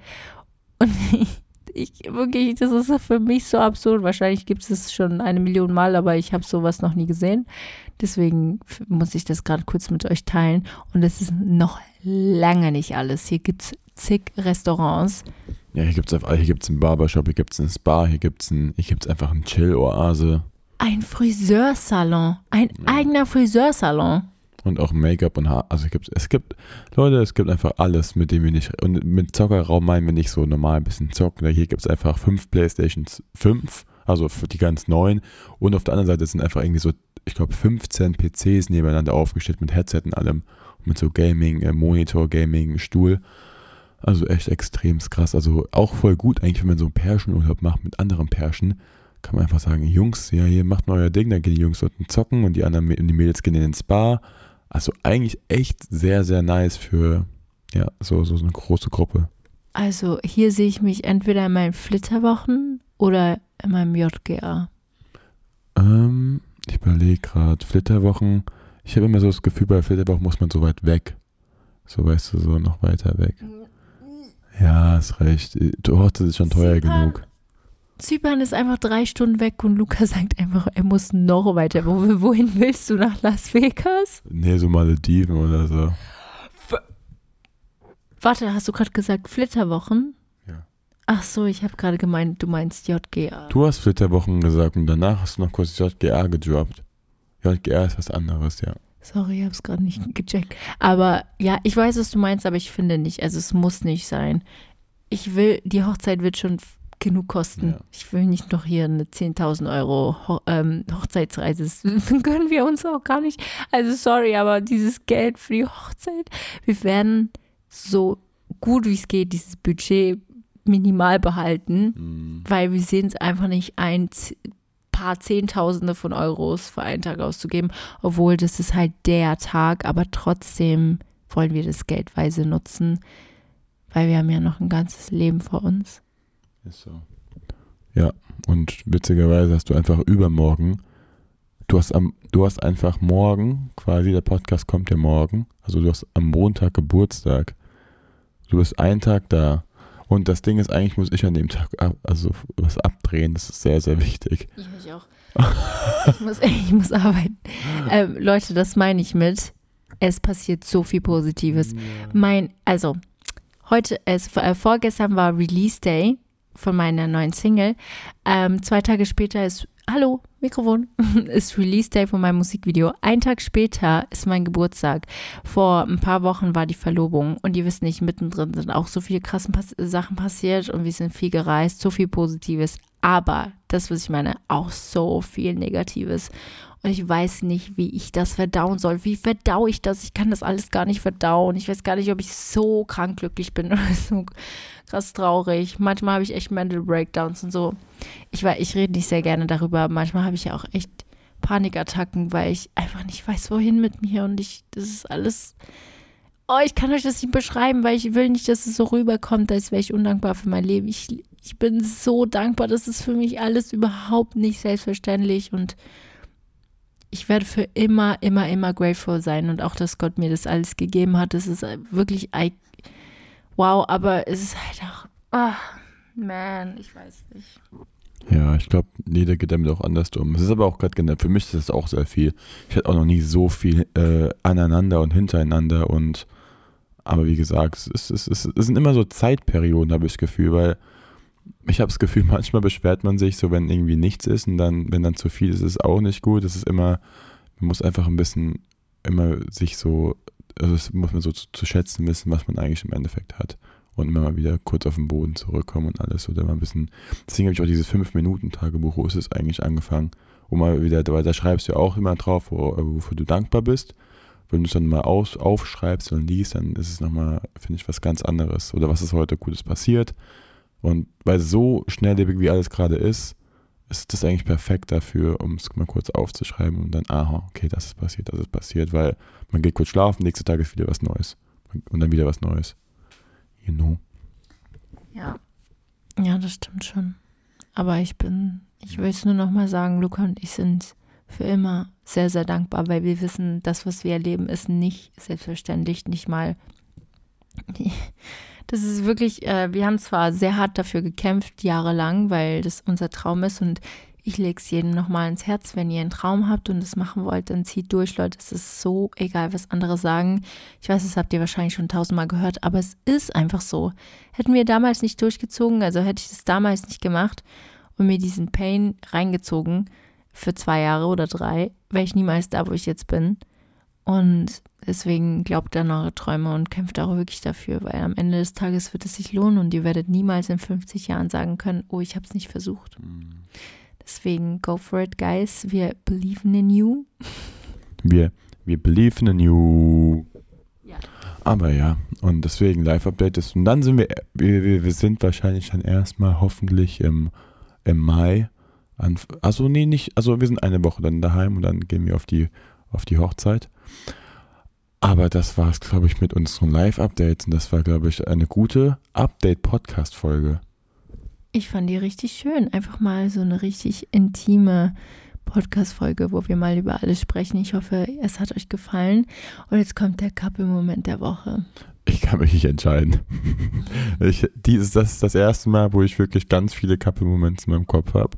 Und *laughs* ich wirklich, das ist für mich so absurd. Wahrscheinlich gibt es schon eine Million Mal, aber ich habe sowas noch nie gesehen. Deswegen muss ich das gerade kurz mit euch teilen. Und es ist noch lange nicht alles. Hier gibt es zig Restaurants. Ja, hier gibt es hier gibt's einen Barbershop, hier gibt es einen Spa, hier gibt es ein, einfach einen Chill-Oase. Ein Friseursalon. Ein ja. eigener Friseursalon. Und auch Make-up und Haar. Also es gibt, es gibt, Leute, es gibt einfach alles, mit dem wir nicht, und mit Zockerraum meinen wir nicht so normal ein bisschen zocken. Hier gibt es einfach fünf Playstations 5, also für die ganz neuen. Und auf der anderen Seite sind einfach irgendwie so, ich glaube, 15 PCs nebeneinander aufgestellt mit Headset und allem. Und mit so Gaming, äh, Monitor, Gaming, Stuhl. Also echt extrem krass. Also auch voll gut eigentlich, wenn man so einen Pärchenurlaub macht mit anderen Pärchen. Kann man einfach sagen, Jungs, ja, hier macht mal euer Ding, dann gehen die Jungs dort zocken und die anderen die Mädels gehen in den Spa. Also eigentlich echt sehr, sehr nice für ja, so, so, eine große Gruppe. Also hier sehe ich mich entweder in meinen Flitterwochen oder in meinem JGA. Ähm, ich überlege gerade, Flitterwochen. Ich habe immer so das Gefühl, bei Flitterwochen muss man so weit weg. So weißt du, so noch weiter weg. Ja, hast recht. Dort ist schon teuer genug. Zypern ist einfach drei Stunden weg und Luca *laughs* sagt einfach, er muss noch weiter. Wohin willst du nach Las Vegas? Nee, so Malediven oder so. Warte, hast du gerade gesagt Flitterwochen? Ja. Ach so, ich habe gerade gemeint, du meinst JGA. Du hast Flitterwochen gesagt und danach hast du noch kurz JGA gedroppt. JGA ist was anderes, ja. Sorry, ich habe es gerade nicht gecheckt. Aber ja, ich weiß, was du meinst, aber ich finde nicht. Also es muss nicht sein. Ich will, die Hochzeit wird schon genug kosten. Ja. Ich will nicht noch hier eine 10.000 Euro Ho ähm, Hochzeitsreise. Das *laughs* können wir uns auch gar nicht. Also sorry, aber dieses Geld für die Hochzeit, wir werden so gut wie es geht dieses Budget minimal behalten, mhm. weil wir sehen es einfach nicht ein, paar Zehntausende von Euros für einen Tag auszugeben, obwohl das ist halt der Tag, aber trotzdem wollen wir das geldweise nutzen, weil wir haben ja noch ein ganzes Leben vor uns. Ist so. Ja, und witzigerweise hast du einfach übermorgen, du hast am, du hast einfach morgen, quasi der Podcast kommt ja morgen, also du hast am Montag Geburtstag. Du bist einen Tag da. Und das Ding ist, eigentlich muss ich an dem Tag ab, also was abdrehen. Das ist sehr, sehr wichtig. Ich mich auch. ich, muss, ich muss arbeiten. Ähm, Leute, das meine ich mit. Es passiert so viel Positives. Ja. Mein, also, heute, es, äh, vorgestern war Release Day von meiner neuen Single. Ähm, zwei Tage später ist hallo, Mikrofon, *laughs* ist Release Day von meinem Musikvideo. Ein Tag später ist mein Geburtstag. Vor ein paar Wochen war die Verlobung und ihr wisst nicht, mittendrin sind auch so viele krasse Pass Sachen passiert und wir sind viel gereist, so viel Positives. Aber das, was ich meine, auch so viel Negatives. Und ich weiß nicht, wie ich das verdauen soll. Wie verdau ich das? Ich kann das alles gar nicht verdauen. Ich weiß gar nicht, ob ich so krank glücklich bin *laughs* oder so krass traurig. Manchmal habe ich echt Mental Breakdowns und so. Ich, ich rede nicht sehr gerne darüber. Manchmal habe ich ja auch echt Panikattacken, weil ich einfach nicht weiß, wohin mit mir. Und ich, das ist alles. Oh, ich kann euch das nicht beschreiben, weil ich will nicht, dass es so rüberkommt, als wäre ich undankbar für mein Leben. Ich, ich bin so dankbar. Das ist für mich alles überhaupt nicht selbstverständlich und ich werde für immer, immer, immer grateful sein und auch, dass Gott mir das alles gegeben hat. Das ist wirklich wow, aber es ist halt auch, oh, man, ich weiß nicht. Ja, ich glaube, jeder geht damit auch anders um. Es ist aber auch gerade, für mich ist das auch sehr viel. Ich hatte auch noch nie so viel äh, aneinander und hintereinander und, aber wie gesagt, es, es, es, es sind immer so Zeitperioden, habe ich das Gefühl, weil ich habe das Gefühl, *laughs* manchmal beschwert man sich so, wenn irgendwie nichts ist und dann, wenn dann zu viel ist, ist es auch nicht gut. Es ist immer, man muss einfach ein bisschen immer sich so also das muss man so zu, zu, schätzen wissen, was man eigentlich im Endeffekt hat. Und immer mal wieder kurz auf den Boden zurückkommen und alles. Oder mal ein bisschen. Deswegen habe ich auch dieses 5-Minuten-Tagebuch, wo ist es eigentlich angefangen? Wo mal wieder, weil da schreibst du auch immer drauf, wo, wofür du dankbar bist. Wenn du es dann mal aus, aufschreibst und liest, dann ist es nochmal, finde ich, was ganz anderes. Oder was ist heute Gutes passiert. Und weil so schnelllebig wie alles gerade ist, ist das eigentlich perfekt dafür, um es mal kurz aufzuschreiben und dann, aha, okay, das ist passiert, das ist passiert, weil man geht kurz schlafen, nächste Tag ist wieder was Neues. Und dann wieder was Neues. You know? Ja. Ja, das stimmt schon. Aber ich bin, ich will es nur nochmal sagen, Luca und ich sind für immer sehr, sehr dankbar, weil wir wissen, das, was wir erleben, ist nicht selbstverständlich, nicht mal. Das Das ist wirklich, äh, wir haben zwar sehr hart dafür gekämpft, jahrelang, weil das unser Traum ist und ich lege es jedem nochmal ins Herz, wenn ihr einen Traum habt und es machen wollt, dann zieht durch, Leute. Es ist so egal, was andere sagen. Ich weiß, das habt ihr wahrscheinlich schon tausendmal gehört, aber es ist einfach so. Hätten wir damals nicht durchgezogen, also hätte ich das damals nicht gemacht und mir diesen Pain reingezogen für zwei Jahre oder drei, wäre ich niemals da, wo ich jetzt bin. Und deswegen glaubt an eure Träume und kämpft auch wirklich dafür, weil am Ende des Tages wird es sich lohnen und ihr werdet niemals in 50 Jahren sagen können, oh, ich habe es nicht versucht. Mhm. Deswegen go for it, guys. Wir believe in you. Wir, wir believe in you. Ja. Aber ja, und deswegen Live-Update ist. Und dann sind wir, wir, wir sind wahrscheinlich dann erstmal hoffentlich im, im Mai. An, also nee, nicht, also wir sind eine Woche dann daheim und dann gehen wir auf die, auf die Hochzeit. Aber das war es, glaube ich, mit unseren Live-Updates und das war, glaube ich, eine gute Update-Podcast-Folge. Ich fand die richtig schön. Einfach mal so eine richtig intime Podcast-Folge, wo wir mal über alles sprechen. Ich hoffe, es hat euch gefallen. Und jetzt kommt der Couple-Moment der Woche. Ich kann mich nicht entscheiden. *laughs* Ich, dieses, das ist das erste Mal, wo ich wirklich ganz viele Couple-Momente in meinem Kopf habe.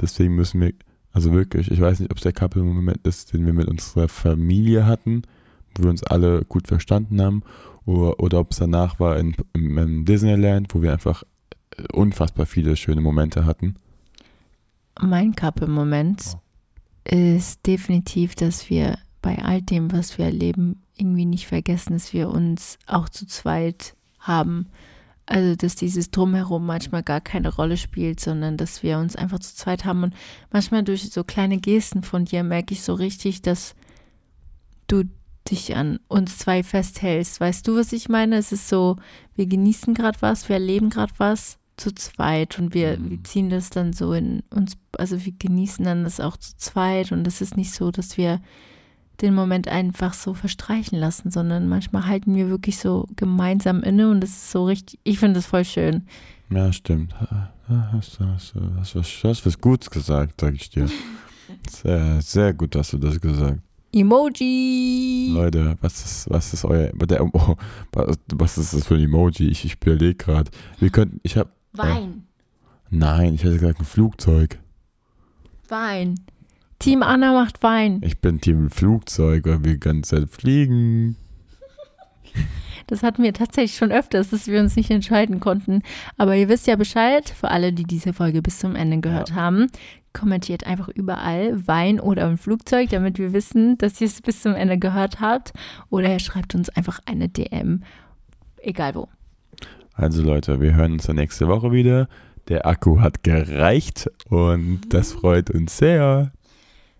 Deswegen müssen wir, also wirklich, ich weiß nicht, ob es der Couple-Moment ist, den wir mit unserer Familie hatten, wo wir uns alle gut verstanden haben, oder, oder ob es danach war in, in, Disneyland, wo wir einfach unfassbar viele schöne Momente hatten. Mein Couple-Moment oh. ist definitiv, dass wir bei all dem, was wir erleben, irgendwie nicht vergessen, dass wir uns auch zu zweit haben. Also, dass dieses Drumherum manchmal gar keine Rolle spielt, sondern dass wir uns einfach zu zweit haben. Und manchmal durch so kleine Gesten von dir merke ich so richtig, dass du dich an uns zwei festhältst. Weißt du, was ich meine? Es ist so, wir genießen gerade was, wir erleben gerade was zu zweit und wir, wir mhm. ziehen das dann so in uns, also wir genießen dann das auch zu zweit und es ist nicht so, dass wir den Moment einfach so verstreichen lassen, sondern manchmal halten wir wirklich so gemeinsam inne und es ist so richtig, ich finde das voll schön. Ja, stimmt. Hast du hast, hast, hast, hast was Gutes gesagt, sag ich dir. *laughs* Sehr, sehr gut hast du das gesagt. Emoji! Leute, was ist, was ist euer, der, oh, was ist das für ein Emoji? Ich, ich überlege gerade. Wir könnten, ich habe Wein. Äh, nein, ich hätte gesagt ein Flugzeug. Wein. Team Anna macht Wein. Ich bin Team Flugzeug, weil wir die ganze Zeit fliegen. Das hatten wir tatsächlich schon öfters, dass wir uns nicht entscheiden konnten. Aber ihr wisst ja Bescheid, für alle, die diese Folge bis zum Ende gehört ja. haben, kommentiert einfach überall Wein oder ein Flugzeug, damit wir wissen, dass ihr es bis zum Ende gehört habt. Oder ihr schreibt uns einfach eine DM, egal wo. Also Leute, wir hören uns dann nächste Woche wieder. Der Akku hat gereicht und das freut uns sehr.